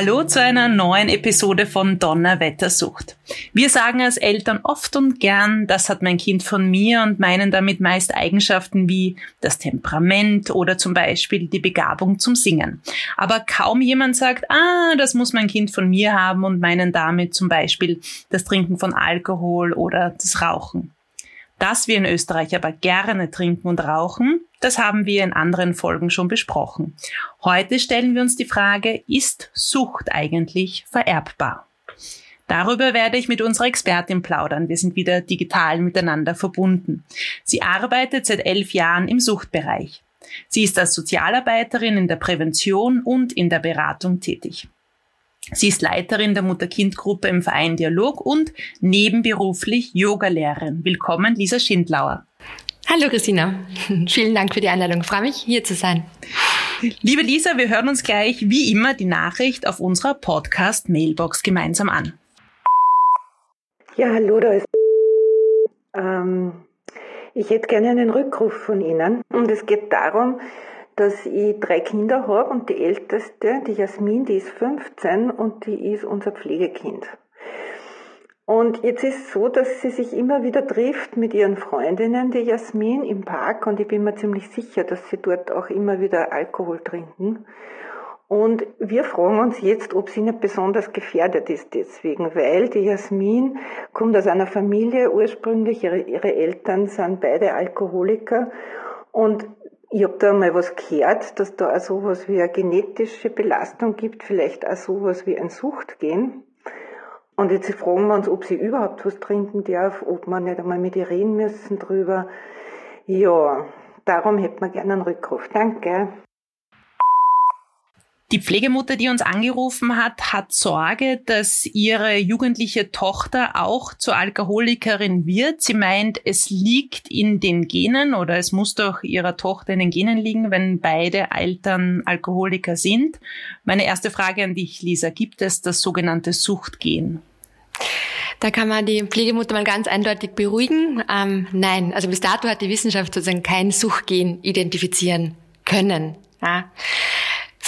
Hallo zu einer neuen Episode von Donnerwettersucht. Wir sagen als Eltern oft und gern, das hat mein Kind von mir und meinen damit meist Eigenschaften wie das Temperament oder zum Beispiel die Begabung zum Singen. Aber kaum jemand sagt, ah, das muss mein Kind von mir haben und meinen damit zum Beispiel das Trinken von Alkohol oder das Rauchen. Dass wir in Österreich aber gerne trinken und rauchen, das haben wir in anderen Folgen schon besprochen. Heute stellen wir uns die Frage, ist Sucht eigentlich vererbbar? Darüber werde ich mit unserer Expertin plaudern. Wir sind wieder digital miteinander verbunden. Sie arbeitet seit elf Jahren im Suchtbereich. Sie ist als Sozialarbeiterin in der Prävention und in der Beratung tätig. Sie ist Leiterin der Mutter-Kind-Gruppe im Verein Dialog und nebenberuflich Yogalehrerin. Willkommen, Lisa Schindlauer. Hallo Christina, vielen Dank für die Einladung. Ich freue mich, hier zu sein. Liebe Lisa, wir hören uns gleich wie immer die Nachricht auf unserer Podcast-Mailbox gemeinsam an. Ja, hallo, da ist. Ähm, ich hätte gerne einen Rückruf von Ihnen. Und es geht darum, dass ich drei Kinder habe und die älteste, die Jasmin, die ist 15 und die ist unser Pflegekind. Und jetzt ist so, dass sie sich immer wieder trifft mit ihren Freundinnen, die Jasmin, im Park und ich bin mir ziemlich sicher, dass sie dort auch immer wieder Alkohol trinken. Und wir fragen uns jetzt, ob sie nicht besonders gefährdet ist deswegen, weil die Jasmin kommt aus einer Familie ursprünglich, ihre, ihre Eltern sind beide Alkoholiker und ich habe da mal was gehört, dass da auch sowas wie eine genetische Belastung gibt, vielleicht auch sowas wie ein Suchtgen. Und jetzt fragen wir uns, ob sie überhaupt was trinken darf, ob wir nicht einmal mit ihr reden müssen drüber. Ja, darum hätten wir gerne einen Rückruf. Danke. Die Pflegemutter, die uns angerufen hat, hat Sorge, dass ihre jugendliche Tochter auch zur Alkoholikerin wird. Sie meint, es liegt in den Genen oder es muss doch ihrer Tochter in den Genen liegen, wenn beide Eltern Alkoholiker sind. Meine erste Frage an dich, Lisa, gibt es das sogenannte Suchtgen? Da kann man die Pflegemutter mal ganz eindeutig beruhigen. Ähm, nein, also bis dato hat die Wissenschaft sozusagen kein Suchtgen identifizieren können. Ja.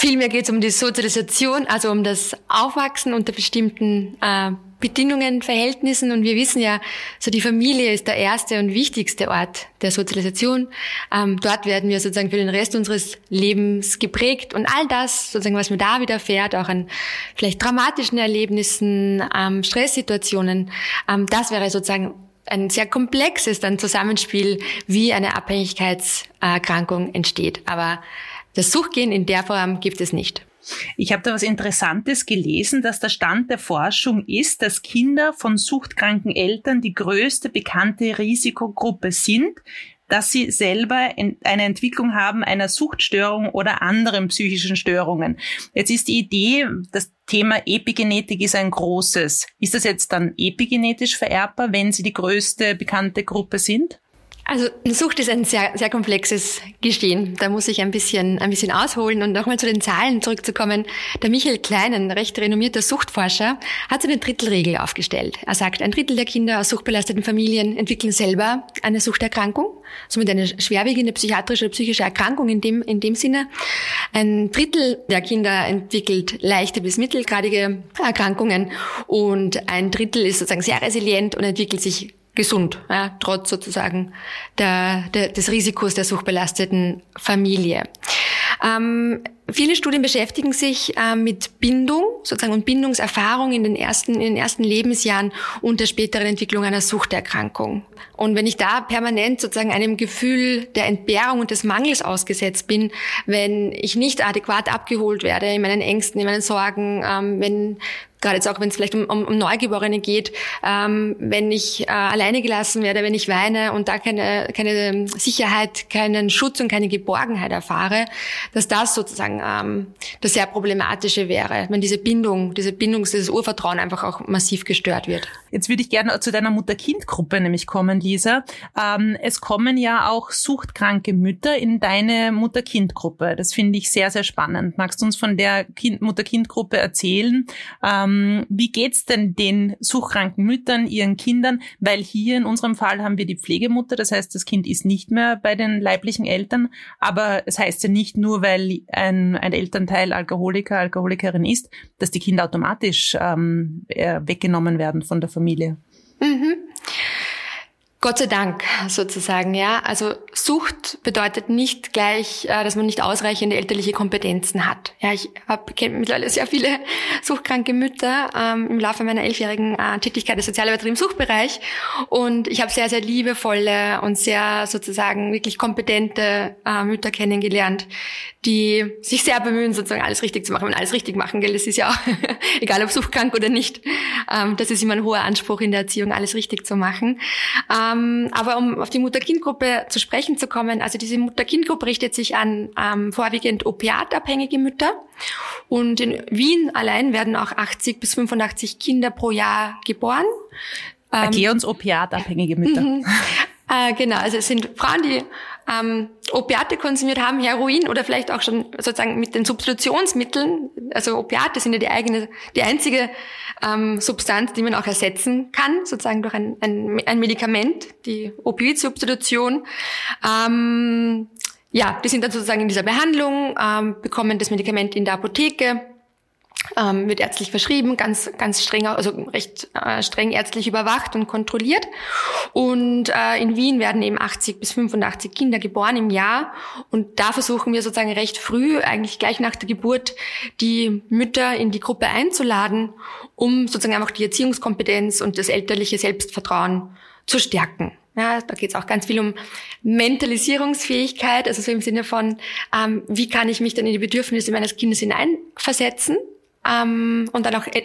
Vielmehr geht es um die Sozialisation, also um das Aufwachsen unter bestimmten äh, Bedingungen, Verhältnissen. Und wir wissen ja, so die Familie ist der erste und wichtigste Ort der Sozialisation. Ähm, dort werden wir sozusagen für den Rest unseres Lebens geprägt. Und all das, sozusagen, was mir da widerfährt, auch an vielleicht dramatischen Erlebnissen, ähm, Stresssituationen, ähm, das wäre sozusagen ein sehr komplexes dann Zusammenspiel, wie eine Abhängigkeitserkrankung entsteht. Aber das Suchgehen in der Form gibt es nicht. Ich habe da was Interessantes gelesen, dass der Stand der Forschung ist, dass Kinder von suchtkranken Eltern die größte bekannte Risikogruppe sind, dass sie selber eine Entwicklung haben einer Suchtstörung oder anderen psychischen Störungen. Jetzt ist die Idee, das Thema Epigenetik ist ein großes. Ist das jetzt dann epigenetisch vererbbar, wenn sie die größte bekannte Gruppe sind? Also Sucht ist ein sehr, sehr komplexes Geschehen. Da muss ich ein bisschen, ein bisschen ausholen und nochmal zu den Zahlen zurückzukommen. Der Michael Klein, ein recht renommierter Suchtforscher, hat so eine Drittelregel aufgestellt. Er sagt, ein Drittel der Kinder aus suchtbelasteten Familien entwickeln selber eine Suchterkrankung, somit eine schwerwiegende psychiatrische oder psychische Erkrankung in dem, in dem Sinne. Ein Drittel der Kinder entwickelt leichte bis mittelgradige Erkrankungen und ein Drittel ist sozusagen sehr resilient und entwickelt sich gesund, ja, trotz sozusagen der, der, des Risikos der suchtbelasteten Familie. Ähm, viele Studien beschäftigen sich äh, mit Bindung sozusagen und Bindungserfahrung in den ersten in den ersten Lebensjahren und der späteren Entwicklung einer Suchterkrankung. Und wenn ich da permanent sozusagen einem Gefühl der Entbehrung und des Mangels ausgesetzt bin, wenn ich nicht adäquat abgeholt werde in meinen Ängsten, in meinen Sorgen, ähm, wenn gerade jetzt auch, wenn es vielleicht um, um, um Neugeborene geht, ähm, wenn ich äh, alleine gelassen werde, wenn ich weine und da keine, keine Sicherheit, keinen Schutz und keine Geborgenheit erfahre, dass das sozusagen ähm, das sehr Problematische wäre, wenn diese Bindung, diese Bindung, dieses Urvertrauen einfach auch massiv gestört wird. Jetzt würde ich gerne zu deiner Mutter-Kind-Gruppe nämlich kommen, Lisa. Ähm, es kommen ja auch suchtkranke Mütter in deine Mutter-Kind-Gruppe. Das finde ich sehr, sehr spannend. Magst du uns von der Mutter-Kind-Gruppe erzählen? Ähm, wie geht's denn den suchtkranken Müttern, ihren Kindern? Weil hier in unserem Fall haben wir die Pflegemutter, das heißt, das Kind ist nicht mehr bei den leiblichen Eltern. Aber es heißt ja nicht nur, weil ein, ein Elternteil Alkoholiker, Alkoholikerin ist, dass die Kinder automatisch ähm, äh, weggenommen werden von der Familie. Mhm. Gott sei Dank sozusagen, ja. Also Sucht bedeutet nicht gleich, äh, dass man nicht ausreichende elterliche Kompetenzen hat. Ja, ich habe mittlerweile sehr viele suchtkranke Mütter ähm, im Laufe meiner elfjährigen äh, Tätigkeit als Sozialarbeiterin im Suchtbereich und ich habe sehr, sehr liebevolle und sehr sozusagen wirklich kompetente äh, Mütter kennengelernt, die sich sehr bemühen, sozusagen alles richtig zu machen. Wenn alles richtig machen, gell, das ist ja auch, egal ob suchtkrank oder nicht, ähm, das ist immer ein hoher Anspruch in der Erziehung, alles richtig zu machen. Ähm, aber um auf die Mutter-Kind-Gruppe zu sprechen zu kommen, also diese Mutter-Kind-Gruppe richtet sich an ähm, vorwiegend opiatabhängige Mütter. Und in Wien allein werden auch 80 bis 85 Kinder pro Jahr geboren. Erklär uns opiatabhängige Mütter. Mhm. Äh, genau, also es sind Frauen, die ähm, Opiate konsumiert haben, Heroin oder vielleicht auch schon sozusagen mit den Substitutionsmitteln. Also Opiate sind ja die eigene, die einzige ähm, Substanz, die man auch ersetzen kann, sozusagen durch ein, ein, ein Medikament, die Opioidsubstitution. Ähm, ja, die sind dann sozusagen in dieser Behandlung, ähm, bekommen das Medikament in der Apotheke ähm, wird ärztlich verschrieben, ganz ganz streng, also recht äh, streng ärztlich überwacht und kontrolliert. Und äh, in Wien werden eben 80 bis 85 Kinder geboren im Jahr. Und da versuchen wir sozusagen recht früh, eigentlich gleich nach der Geburt, die Mütter in die Gruppe einzuladen, um sozusagen einfach die Erziehungskompetenz und das elterliche Selbstvertrauen zu stärken. Ja, da geht es auch ganz viel um Mentalisierungsfähigkeit, also so im Sinne von, ähm, wie kann ich mich dann in die Bedürfnisse meines Kindes hineinversetzen ähm, und dann auch e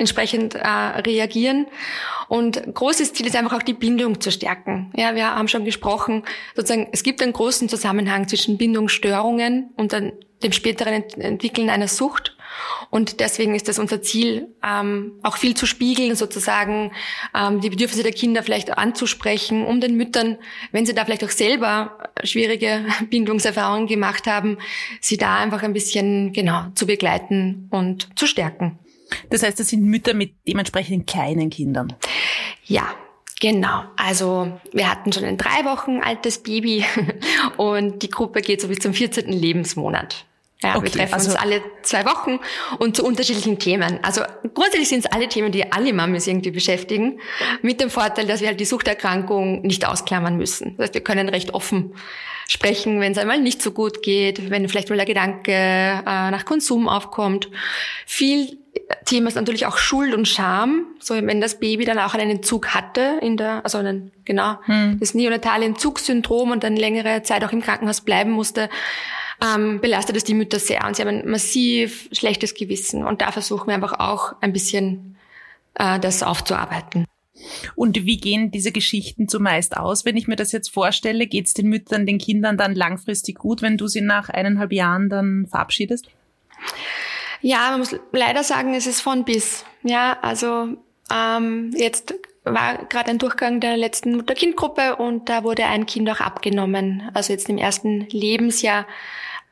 entsprechend äh, reagieren. Und großes Ziel ist einfach auch die Bindung zu stärken. Ja, wir haben schon gesprochen, sozusagen, es gibt einen großen Zusammenhang zwischen Bindungsstörungen und dann dem späteren Ent Entwickeln einer Sucht. Und deswegen ist das unser Ziel, ähm, auch viel zu spiegeln, sozusagen ähm, die Bedürfnisse der Kinder vielleicht anzusprechen, um den Müttern, wenn sie da vielleicht auch selber schwierige Bindungserfahrungen gemacht haben, sie da einfach ein bisschen genau zu begleiten und zu stärken. Das heißt, das sind Mütter mit dementsprechend kleinen Kindern. Ja, Genau, also wir hatten schon ein drei Wochen altes Baby und die Gruppe geht so bis zum 14. Lebensmonat. Ja, okay, wir treffen also uns alle zwei Wochen und zu unterschiedlichen Themen. Also grundsätzlich sind es alle Themen, die alle Mamis irgendwie beschäftigen, mit dem Vorteil, dass wir halt die Suchterkrankung nicht ausklammern müssen. Das heißt, wir können recht offen sprechen, wenn es einmal nicht so gut geht, wenn vielleicht mal der Gedanke äh, nach Konsum aufkommt. Viel Thema ist natürlich auch Schuld und Scham. So, wenn das Baby dann auch einen Entzug hatte, in der, also einen, genau, hm. das neonatale Entzugssyndrom und dann längere Zeit auch im Krankenhaus bleiben musste, ähm, belastet es die Mütter sehr und sie haben ein massiv schlechtes Gewissen. Und da versuchen wir einfach auch ein bisschen äh, das aufzuarbeiten. Und wie gehen diese Geschichten zumeist aus? Wenn ich mir das jetzt vorstelle, geht es den Müttern, den Kindern dann langfristig gut, wenn du sie nach eineinhalb Jahren dann verabschiedest? Ja, man muss leider sagen, es ist von bis. Ja, also ähm, jetzt war gerade ein Durchgang der letzten Mutter-Kind-Gruppe und da wurde ein Kind auch abgenommen. Also jetzt im ersten Lebensjahr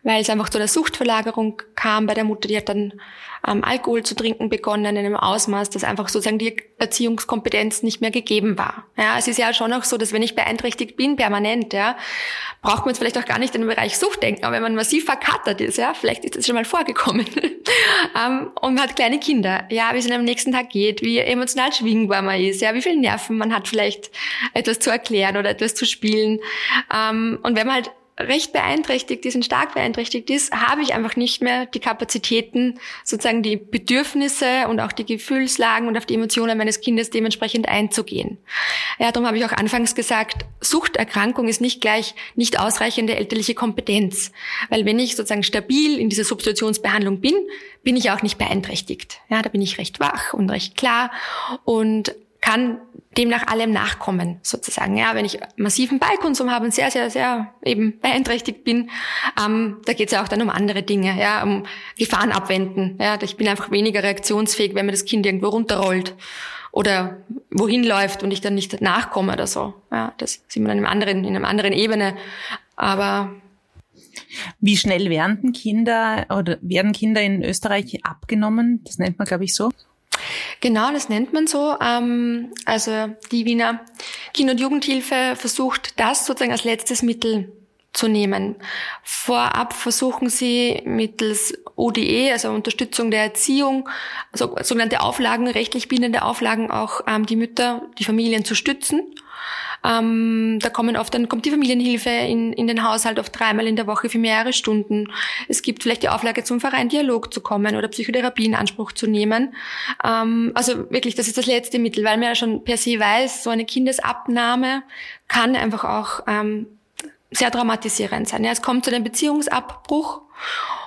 weil es einfach zu einer Suchtverlagerung kam bei der Mutter. Die hat dann ähm, Alkohol zu trinken begonnen in einem Ausmaß, dass einfach sozusagen die Erziehungskompetenz nicht mehr gegeben war. Ja, es ist ja schon auch so, dass wenn ich beeinträchtigt bin, permanent, ja, braucht man jetzt vielleicht auch gar nicht in den Bereich Sucht denken, aber wenn man massiv verkatert ist, ja, vielleicht ist das schon mal vorgekommen. ähm, und man hat kleine Kinder, ja, wie es am nächsten Tag geht, wie emotional schwingbar man ist, ja, wie viele Nerven man hat, vielleicht etwas zu erklären oder etwas zu spielen. Ähm, und wenn man halt recht beeinträchtigt ist und stark beeinträchtigt ist, habe ich einfach nicht mehr die Kapazitäten, sozusagen die Bedürfnisse und auch die Gefühlslagen und auf die Emotionen meines Kindes dementsprechend einzugehen. Ja, darum habe ich auch anfangs gesagt, Suchterkrankung ist nicht gleich nicht ausreichende elterliche Kompetenz. Weil wenn ich sozusagen stabil in dieser Substitutionsbehandlung bin, bin ich auch nicht beeinträchtigt. Ja, da bin ich recht wach und recht klar und kann demnach allem nachkommen, sozusagen. Ja, wenn ich massiven Ballkonsum habe und sehr, sehr, sehr eben beeinträchtigt bin, ähm, da geht es ja auch dann um andere Dinge, ja, um Gefahren abwenden. Ja, ich bin einfach weniger reaktionsfähig, wenn mir das Kind irgendwo runterrollt oder wohin läuft und ich dann nicht nachkomme oder so. Ja, das sieht man in einem anderen, in einer anderen Ebene. Aber wie schnell werden Kinder oder werden Kinder in Österreich abgenommen? Das nennt man, glaube ich, so. Genau, das nennt man so. Ähm, also die Wiener Kinder- und Jugendhilfe versucht das sozusagen als letztes Mittel zu nehmen. Vorab versuchen sie mittels ODE, also Unterstützung der Erziehung, also sogenannte Auflagen, rechtlich bindende Auflagen, auch ähm, die Mütter, die Familien zu stützen. Ähm, da kommen oft, dann kommt die Familienhilfe in, in den Haushalt oft dreimal in der Woche für mehrere Stunden. Es gibt vielleicht die Auflage, zum Verein Dialog zu kommen oder Psychotherapie in Anspruch zu nehmen. Ähm, also wirklich, das ist das letzte Mittel, weil man ja schon per se weiß, so eine Kindesabnahme kann einfach auch ähm, sehr dramatisierend sein. Ja, es kommt zu einem Beziehungsabbruch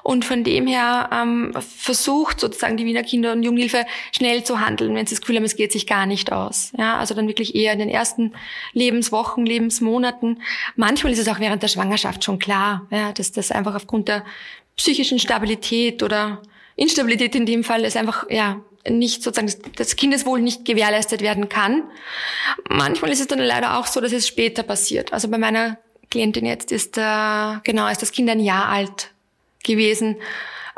und von dem her ähm, versucht sozusagen die Wiener Kinder- und Jugendhilfe schnell zu handeln, wenn sie das Gefühl haben, es geht sich gar nicht aus. Ja, also dann wirklich eher in den ersten Lebenswochen, Lebensmonaten. Manchmal ist es auch während der Schwangerschaft schon klar, ja, dass das einfach aufgrund der psychischen Stabilität oder Instabilität in dem Fall ist einfach, ja, nicht sozusagen das Kindeswohl nicht gewährleistet werden kann. Manchmal ist es dann leider auch so, dass es später passiert. Also bei meiner Klientin jetzt ist, äh, genau, ist das Kind ein Jahr alt gewesen.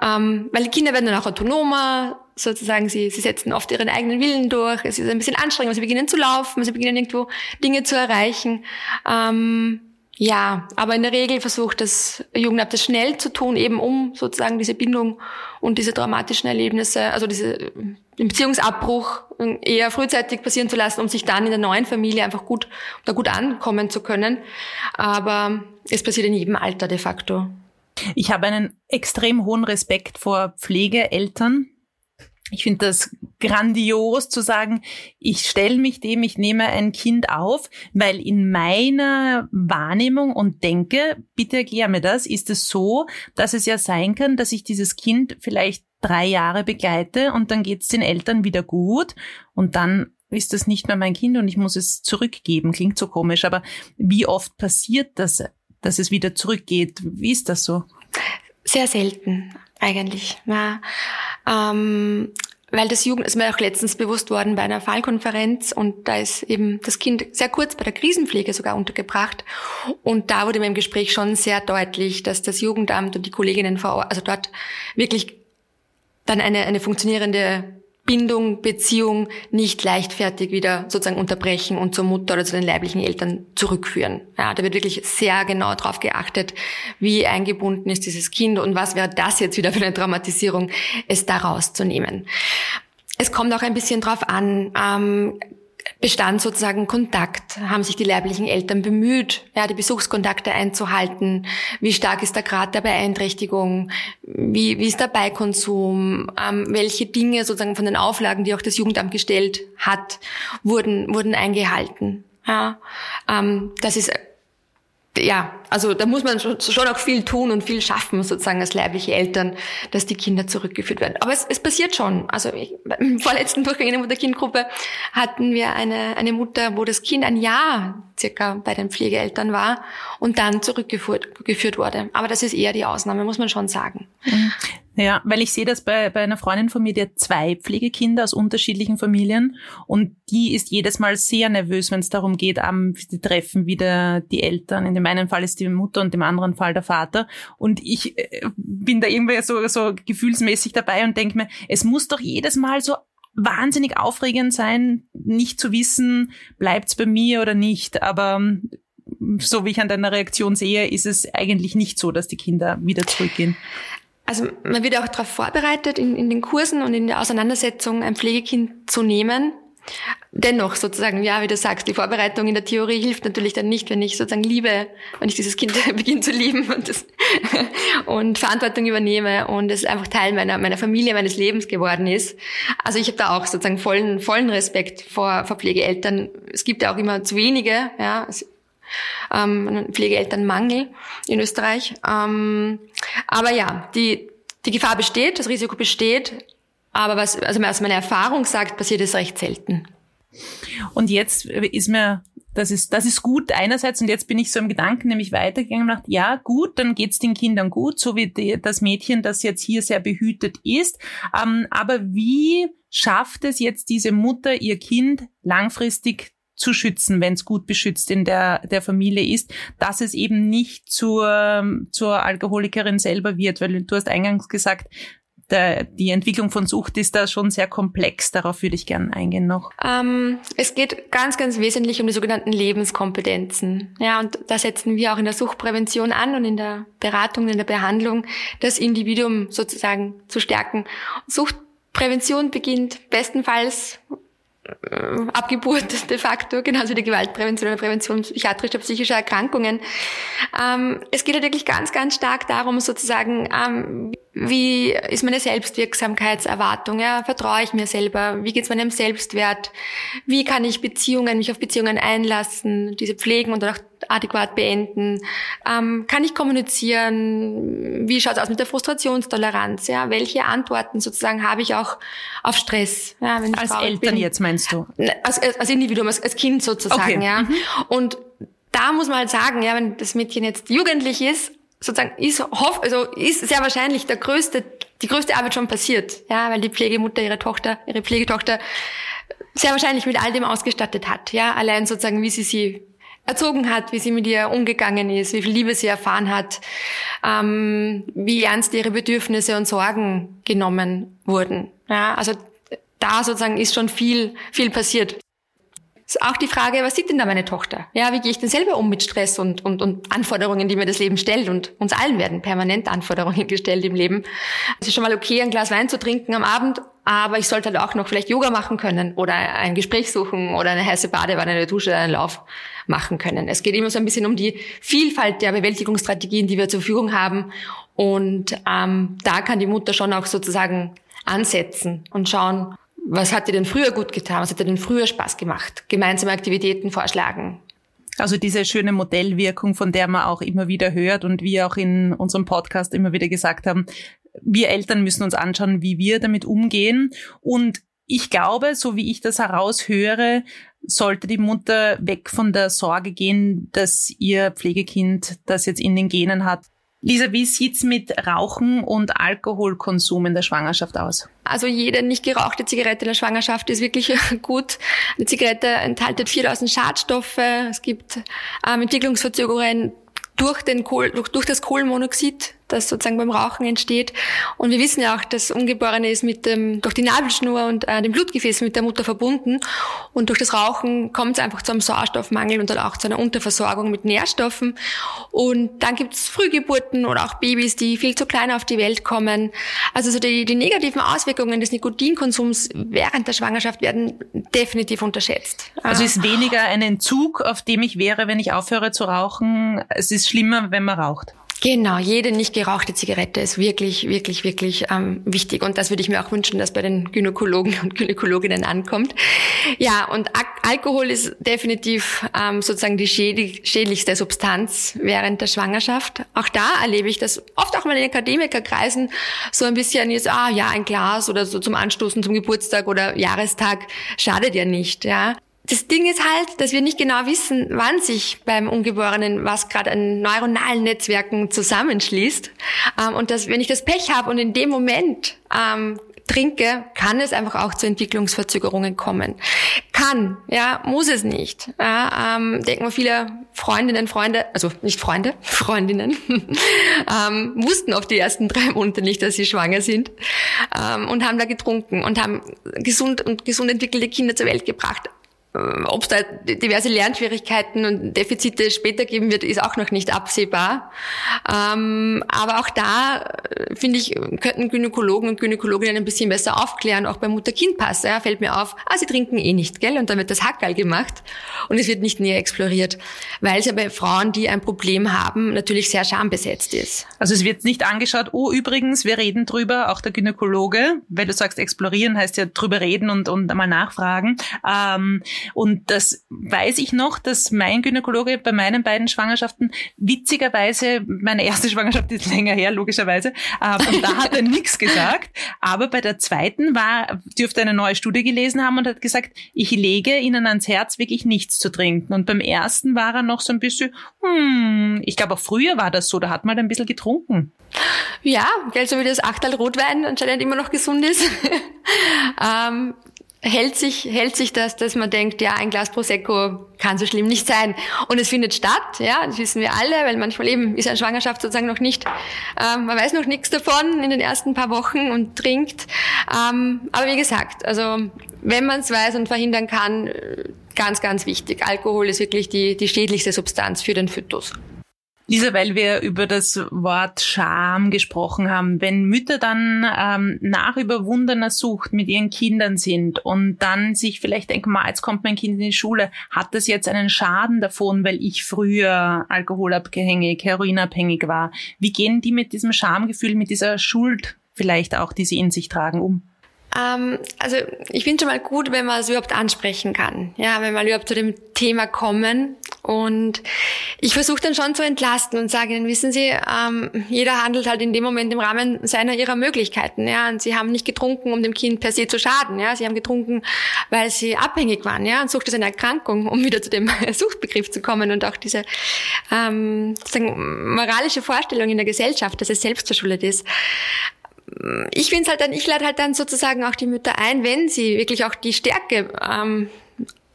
Ähm, weil die Kinder werden dann auch autonomer, sozusagen, sie, sie setzen oft ihren eigenen Willen durch, es ist ein bisschen anstrengend, sie beginnen zu laufen, sie beginnen irgendwo Dinge zu erreichen. Ähm, ja, aber in der Regel versucht das Jugendamt das schnell zu tun, eben um sozusagen diese Bindung und diese dramatischen Erlebnisse, also diese, den Beziehungsabbruch eher frühzeitig passieren zu lassen, um sich dann in der neuen Familie einfach gut, da gut ankommen zu können. Aber es passiert in jedem Alter de facto. Ich habe einen extrem hohen Respekt vor Pflegeeltern. Ich finde das grandios zu sagen, ich stelle mich dem, ich nehme ein Kind auf, weil in meiner Wahrnehmung und Denke, bitte erklär mir das, ist es so, dass es ja sein kann, dass ich dieses Kind vielleicht drei Jahre begleite und dann geht es den Eltern wieder gut und dann ist das nicht mehr mein Kind und ich muss es zurückgeben. Klingt so komisch, aber wie oft passiert das dass es wieder zurückgeht. Wie ist das so? Sehr selten eigentlich. Ja. Ähm, weil das Jugend, ist mir auch letztens bewusst worden bei einer Fallkonferenz und da ist eben das Kind sehr kurz bei der Krisenpflege sogar untergebracht. Und da wurde mir im Gespräch schon sehr deutlich, dass das Jugendamt und die Kolleginnen vor Ort, also dort wirklich dann eine, eine funktionierende Bindung, Beziehung nicht leichtfertig wieder sozusagen unterbrechen und zur Mutter oder zu den leiblichen Eltern zurückführen. Ja, da wird wirklich sehr genau darauf geachtet, wie eingebunden ist dieses Kind und was wäre das jetzt wieder für eine Dramatisierung, es da rauszunehmen. Es kommt auch ein bisschen drauf an, ähm, bestand sozusagen Kontakt, haben sich die leiblichen Eltern bemüht, ja, die Besuchskontakte einzuhalten, wie stark ist der Grad der Beeinträchtigung, wie, wie ist der Beikonsum, ähm, welche Dinge sozusagen von den Auflagen, die auch das Jugendamt gestellt hat, wurden, wurden eingehalten. Ja, ähm, das ist ja, also da muss man schon, auch viel tun und viel schaffen, sozusagen als leibliche Eltern, dass die Kinder zurückgeführt werden. Aber es, es passiert schon. Also ich, im vorletzten Durchgang in der Mutter-Kind-Gruppe hatten wir eine, eine Mutter, wo das Kind ein Jahr circa bei den Pflegeeltern war und dann zurückgeführt geführt wurde. Aber das ist eher die Ausnahme, muss man schon sagen. Ja, weil ich sehe das bei, bei einer Freundin von mir, die hat zwei Pflegekinder aus unterschiedlichen Familien und die ist jedes Mal sehr nervös, wenn es darum geht, am die treffen wieder die Eltern. In dem einen Fall ist die Mutter und im anderen Fall der Vater. Und ich äh, bin da irgendwie so, so gefühlsmäßig dabei und denke mir, es muss doch jedes Mal so wahnsinnig aufregend sein, nicht zu wissen, bleibt's bei mir oder nicht. Aber ähm, so wie ich an deiner Reaktion sehe, ist es eigentlich nicht so, dass die Kinder wieder zurückgehen. Also man wird auch darauf vorbereitet, in, in den Kursen und in der Auseinandersetzung ein Pflegekind zu nehmen. dennoch sozusagen, ja, wie du sagst, die Vorbereitung in der Theorie hilft natürlich dann nicht, wenn ich sozusagen liebe, wenn ich dieses Kind beginne zu lieben und, das, und Verantwortung übernehme und es einfach Teil meiner, meiner Familie, meines Lebens geworden ist. Also ich habe da auch sozusagen vollen, vollen Respekt vor, vor Pflegeeltern. Es gibt ja auch immer zu wenige, ja, ähm, Pflegeelternmangel in Österreich. Ähm, aber ja, die, die Gefahr besteht, das Risiko besteht, aber was, also was meine Erfahrung sagt, passiert es recht selten. Und jetzt ist mir, das ist, das ist gut einerseits und jetzt bin ich so im Gedanken nämlich weitergegangen und dachte, ja gut, dann geht's den Kindern gut, so wie die, das Mädchen, das jetzt hier sehr behütet ist. Ähm, aber wie schafft es jetzt diese Mutter, ihr Kind langfristig zu schützen, wenn es gut beschützt in der, der Familie ist, dass es eben nicht zur, zur Alkoholikerin selber wird, weil du hast eingangs gesagt, der, die Entwicklung von Sucht ist da schon sehr komplex. Darauf würde ich gerne eingehen noch. Ähm, es geht ganz, ganz wesentlich um die sogenannten Lebenskompetenzen. Ja, und da setzen wir auch in der Suchtprävention an und in der Beratung, in der Behandlung, das Individuum sozusagen zu stärken. Suchtprävention beginnt bestenfalls Abgeburt de facto, genauso wie die Gewaltprävention oder Prävention psychiatrischer, psychischer Erkrankungen. Ähm, es geht ja wirklich ganz, ganz stark darum, sozusagen, ähm, wie ist meine Selbstwirksamkeitserwartung? Ja? Vertraue ich mir selber? Wie geht es meinem Selbstwert? Wie kann ich Beziehungen, mich auf Beziehungen einlassen, diese pflegen und auch adäquat beenden? Ähm, kann ich kommunizieren? Wie schaut es aus mit der Frustrationstoleranz? Ja? Welche Antworten sozusagen habe ich auch auf Stress? Ja, wenn als Eltern bin? jetzt meinst du? Ne, als, als Individuum, als, als Kind sozusagen. Okay. Ja? Mhm. Und da muss man halt sagen, ja, wenn das Mädchen jetzt jugendlich ist sozusagen ist, hoff, also ist sehr wahrscheinlich der größte, die größte Arbeit schon passiert, ja, weil die Pflegemutter ihre Tochter, ihre Pflegetochter sehr wahrscheinlich mit all dem ausgestattet hat, ja, allein sozusagen, wie sie sie erzogen hat, wie sie mit ihr umgegangen ist, wie viel Liebe sie erfahren hat, ähm, wie ernst ihre Bedürfnisse und Sorgen genommen wurden, ja, also da sozusagen ist schon viel, viel passiert. Auch die Frage, was sieht denn da meine Tochter? Ja, wie gehe ich denn selber um mit Stress und, und, und Anforderungen, die mir das Leben stellt? Und uns allen werden permanent Anforderungen gestellt im Leben. Es ist schon mal okay, ein Glas Wein zu trinken am Abend, aber ich sollte halt auch noch vielleicht Yoga machen können oder ein Gespräch suchen oder eine heiße Badewanne, eine Dusche, einen Lauf machen können. Es geht immer so ein bisschen um die Vielfalt der Bewältigungsstrategien, die wir zur Verfügung haben. Und ähm, da kann die Mutter schon auch sozusagen ansetzen und schauen, was hat dir denn früher gut getan? Was hat dir denn früher Spaß gemacht? Gemeinsame Aktivitäten vorschlagen. Also diese schöne Modellwirkung, von der man auch immer wieder hört und wir auch in unserem Podcast immer wieder gesagt haben, wir Eltern müssen uns anschauen, wie wir damit umgehen. Und ich glaube, so wie ich das heraushöre, sollte die Mutter weg von der Sorge gehen, dass ihr Pflegekind das jetzt in den Genen hat, Lisa, wie sieht's mit Rauchen und Alkoholkonsum in der Schwangerschaft aus? Also jede nicht gerauchte Zigarette in der Schwangerschaft ist wirklich gut. Eine Zigarette enthält 4000 Schadstoffe. Es gibt ähm, Entwicklungsverzögerungen durch, den Kohl, durch, durch das Kohlenmonoxid das sozusagen beim Rauchen entsteht. Und wir wissen ja auch, das Ungeborene ist mit dem, durch die Nabelschnur und äh, dem Blutgefäß mit der Mutter verbunden. Und durch das Rauchen kommt es einfach zu einem Sauerstoffmangel und dann auch zu einer Unterversorgung mit Nährstoffen. Und dann gibt es Frühgeburten oder auch Babys, die viel zu klein auf die Welt kommen. Also so die, die negativen Auswirkungen des Nikotinkonsums während der Schwangerschaft werden definitiv unterschätzt. Also ist weniger ein Entzug, auf dem ich wäre, wenn ich aufhöre zu rauchen. Es ist schlimmer, wenn man raucht. Genau, jede nicht gerauchte Zigarette ist wirklich, wirklich, wirklich ähm, wichtig. Und das würde ich mir auch wünschen, dass bei den Gynäkologen und Gynäkologinnen ankommt. Ja, und Alkohol ist definitiv ähm, sozusagen die schädlichste Substanz während der Schwangerschaft. Auch da erlebe ich das oft auch mal in Akademikerkreisen so ein bisschen jetzt, ah ja, ein Glas oder so zum Anstoßen zum Geburtstag oder Jahrestag schadet ja nicht, ja. Das Ding ist halt, dass wir nicht genau wissen, wann sich beim Ungeborenen was gerade an neuronalen Netzwerken zusammenschließt. Ähm, und dass, wenn ich das Pech habe und in dem Moment ähm, trinke, kann es einfach auch zu Entwicklungsverzögerungen kommen. Kann, ja, muss es nicht. Ja, ähm, denken wir viele Freundinnen, Freunde, also nicht Freunde, Freundinnen, ähm, wussten auf die ersten drei Monate nicht, dass sie schwanger sind ähm, und haben da getrunken und haben gesund und gesund entwickelte Kinder zur Welt gebracht ob es da diverse Lernschwierigkeiten und Defizite später geben wird, ist auch noch nicht absehbar. Ähm, aber auch da, äh, finde ich, könnten Gynäkologen und Gynäkologinnen ein bisschen besser aufklären, auch beim Mutter-Kind-Pass. Ja, fällt mir auf, ah, sie trinken eh nicht, gell? Und dann wird das Hackerl gemacht und es wird nicht näher exploriert, weil es ja bei Frauen, die ein Problem haben, natürlich sehr schambesetzt ist. Also es wird nicht angeschaut, oh übrigens, wir reden drüber, auch der Gynäkologe, weil du sagst, explorieren heißt ja drüber reden und, und einmal nachfragen. Ähm, und das weiß ich noch, dass mein Gynäkologe bei meinen beiden Schwangerschaften witzigerweise, meine erste Schwangerschaft ist länger her, logischerweise, äh, und da hat er nichts gesagt. Aber bei der zweiten war, dürfte eine neue Studie gelesen haben und hat gesagt, ich lege Ihnen ans Herz, wirklich nichts zu trinken. Und beim ersten war er noch so ein bisschen, hm, ich glaube auch früher war das so, da hat man ein bisschen getrunken. Ja, gell, so wie das Achtal Rotwein anscheinend immer noch gesund ist. ähm, hält sich, hält sich das, dass man denkt, ja, ein Glas Prosecco kann so schlimm nicht sein. Und es findet statt, ja, das wissen wir alle, weil manchmal eben ist eine Schwangerschaft sozusagen noch nicht, ähm, man weiß noch nichts davon in den ersten paar Wochen und trinkt. Ähm, aber wie gesagt, also wenn man es weiß und verhindern kann, äh, ganz, ganz wichtig. Alkohol ist wirklich die, die schädlichste Substanz für den Fötus. Lisa, weil wir über das Wort Scham gesprochen haben, wenn Mütter dann ähm, nach überwundener Sucht mit ihren Kindern sind und dann sich vielleicht denken, mal, jetzt kommt mein Kind in die Schule, hat das jetzt einen Schaden davon, weil ich früher alkoholabhängig, heroinabhängig war? Wie gehen die mit diesem Schamgefühl, mit dieser Schuld vielleicht auch, die sie in sich tragen, um? Ähm, also ich finde schon mal gut, wenn man es überhaupt ansprechen kann. Ja, wenn man überhaupt zu dem Thema kommen. Und ich versuche dann schon zu entlasten und sage ihnen, wissen Sie, ähm, jeder handelt halt in dem Moment im Rahmen seiner ihrer Möglichkeiten. Ja, und sie haben nicht getrunken, um dem Kind per se zu schaden. Ja, sie haben getrunken, weil sie abhängig waren. Ja, und Sucht ist eine Erkrankung, um wieder zu dem Suchtbegriff zu kommen und auch diese ähm, sozusagen moralische Vorstellung in der Gesellschaft, dass es selbstverschuldet ist ich es halt dann, ich lade halt dann sozusagen auch die Mütter ein, wenn sie wirklich auch die Stärke ähm,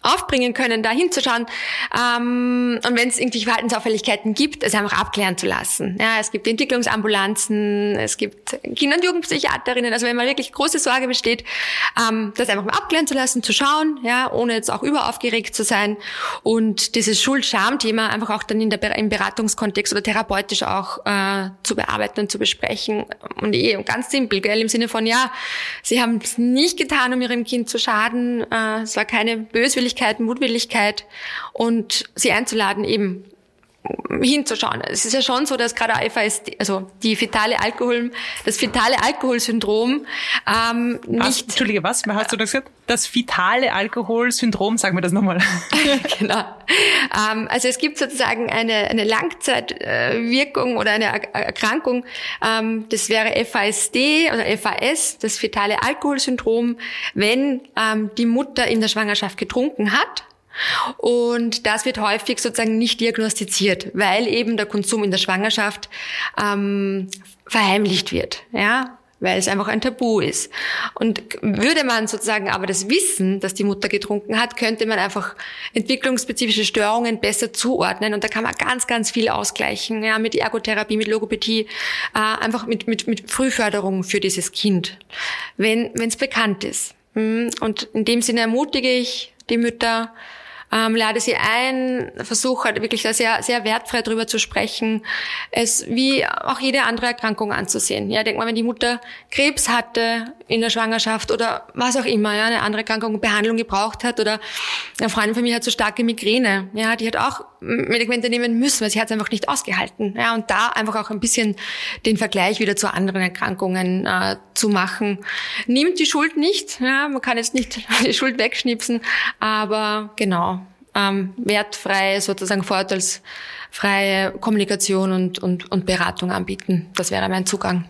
aufbringen können, da hinzuschauen. Ähm, und wenn es irgendwelche Verhaltensauffälligkeiten gibt, es einfach abklären zu lassen. Ja, es gibt Entwicklungsambulanzen, es gibt Kinder- und Jugendpsychiaterinnen. Also wenn mal wirklich große Sorge besteht, ähm, das einfach mal abklären zu lassen, zu schauen, ja, ohne jetzt auch überaufgeregt zu sein und dieses Schuld-Scham-Thema einfach auch dann in der, im Beratungskontext oder therapeutisch auch äh, zu bearbeiten und zu besprechen. Und eh ganz simpel, gell, im Sinne von, ja, sie haben es nicht getan, um ihrem Kind zu schaden. Äh, es war keine Böswilligkeit Möglichkeit, Mutwilligkeit und sie einzuladen, eben hinzuschauen. Es ist ja schon so, dass gerade FASD, also die fetale Alkohol, das fetale Alkoholsyndrom ähm, nicht. Was, Entschuldige, was? Hast du das gesagt? Das fetale Alkoholsyndrom, sagen wir das nochmal. genau. Ähm, also es gibt sozusagen eine, eine Langzeitwirkung oder eine Erkrankung. Ähm, das wäre FASD oder FAS, das fetale Alkoholsyndrom, wenn ähm, die Mutter in der Schwangerschaft getrunken hat und das wird häufig sozusagen nicht diagnostiziert, weil eben der Konsum in der Schwangerschaft ähm, verheimlicht wird, ja, weil es einfach ein Tabu ist. Und würde man sozusagen aber das Wissen, dass die Mutter getrunken hat, könnte man einfach entwicklungsspezifische Störungen besser zuordnen und da kann man ganz, ganz viel ausgleichen, ja, mit Ergotherapie, mit Logopädie, äh, einfach mit, mit, mit Frühförderung für dieses Kind, wenn es bekannt ist. Hm, und in dem Sinne ermutige ich die Mütter, ähm, lade sie ein, versuche halt wirklich da sehr, sehr wertfrei drüber zu sprechen, es wie auch jede andere Erkrankung anzusehen. Ja, denk mal, wenn die Mutter Krebs hatte in der Schwangerschaft oder was auch immer, ja, eine andere Erkrankung, Behandlung gebraucht hat oder eine Freundin von mir hat so starke Migräne, ja, die hat auch Medikamente nehmen müssen, weil sie hat es einfach nicht ausgehalten. Ja, und da einfach auch ein bisschen den Vergleich wieder zu anderen Erkrankungen äh, zu machen. Nimmt die Schuld nicht, ja, man kann jetzt nicht die Schuld wegschnipsen, aber genau, ähm, wertfreie, sozusagen vorurteilsfreie Kommunikation und, und, und Beratung anbieten. Das wäre mein Zugang.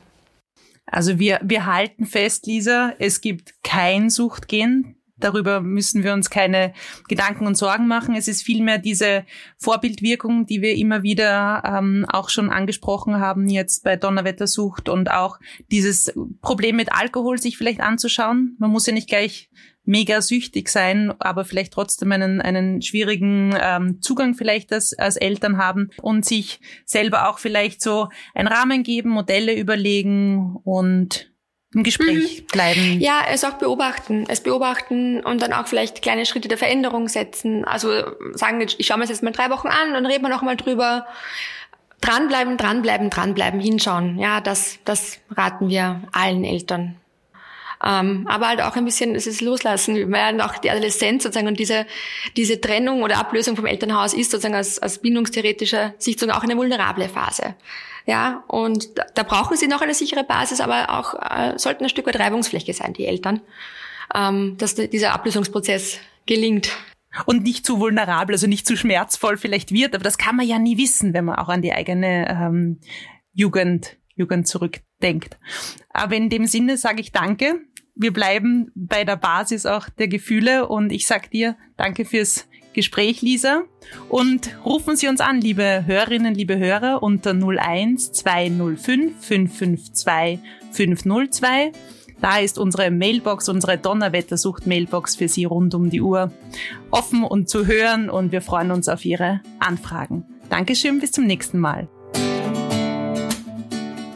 Also wir, wir halten fest, Lisa, es gibt kein Suchtgen. Darüber müssen wir uns keine Gedanken und Sorgen machen. Es ist vielmehr diese Vorbildwirkung, die wir immer wieder ähm, auch schon angesprochen haben, jetzt bei Donnerwettersucht und auch dieses Problem mit Alkohol sich vielleicht anzuschauen. Man muss ja nicht gleich mega süchtig sein, aber vielleicht trotzdem einen, einen schwierigen ähm, Zugang vielleicht als, als Eltern haben und sich selber auch vielleicht so einen Rahmen geben, Modelle überlegen und im Gespräch mhm. bleiben. Ja, es auch beobachten, es beobachten und dann auch vielleicht kleine Schritte der Veränderung setzen. Also sagen, ich schaue mir das jetzt mal drei Wochen an, dann reden wir noch mal drüber. Dranbleiben, dranbleiben, dranbleiben, hinschauen. Ja, das, das raten wir allen Eltern. Ähm, aber halt auch ein bisschen, es ist loslassen, weil auch die Adoleszenz sozusagen und diese, diese Trennung oder Ablösung vom Elternhaus ist sozusagen aus, aus bindungstheoretischer Sicht sozusagen auch eine vulnerable Phase. Ja, und da, da brauchen sie noch eine sichere Basis, aber auch äh, sollten ein Stück weit Reibungsfläche sein, die Eltern, ähm, dass dieser Ablösungsprozess gelingt und nicht zu vulnerabel, also nicht zu schmerzvoll vielleicht wird. Aber das kann man ja nie wissen, wenn man auch an die eigene ähm, Jugend, Jugend zurückdenkt. Aber in dem Sinne sage ich Danke. Wir bleiben bei der Basis auch der Gefühle und ich sag dir Danke fürs Gespräch, Lisa. Und rufen Sie uns an, liebe Hörerinnen, liebe Hörer, unter 01 205 552 502 da ist unsere Mailbox, unsere Donnerwettersucht-Mailbox für Sie rund um die Uhr offen und zu hören und wir freuen uns auf Ihre Anfragen. Dankeschön, bis zum nächsten Mal.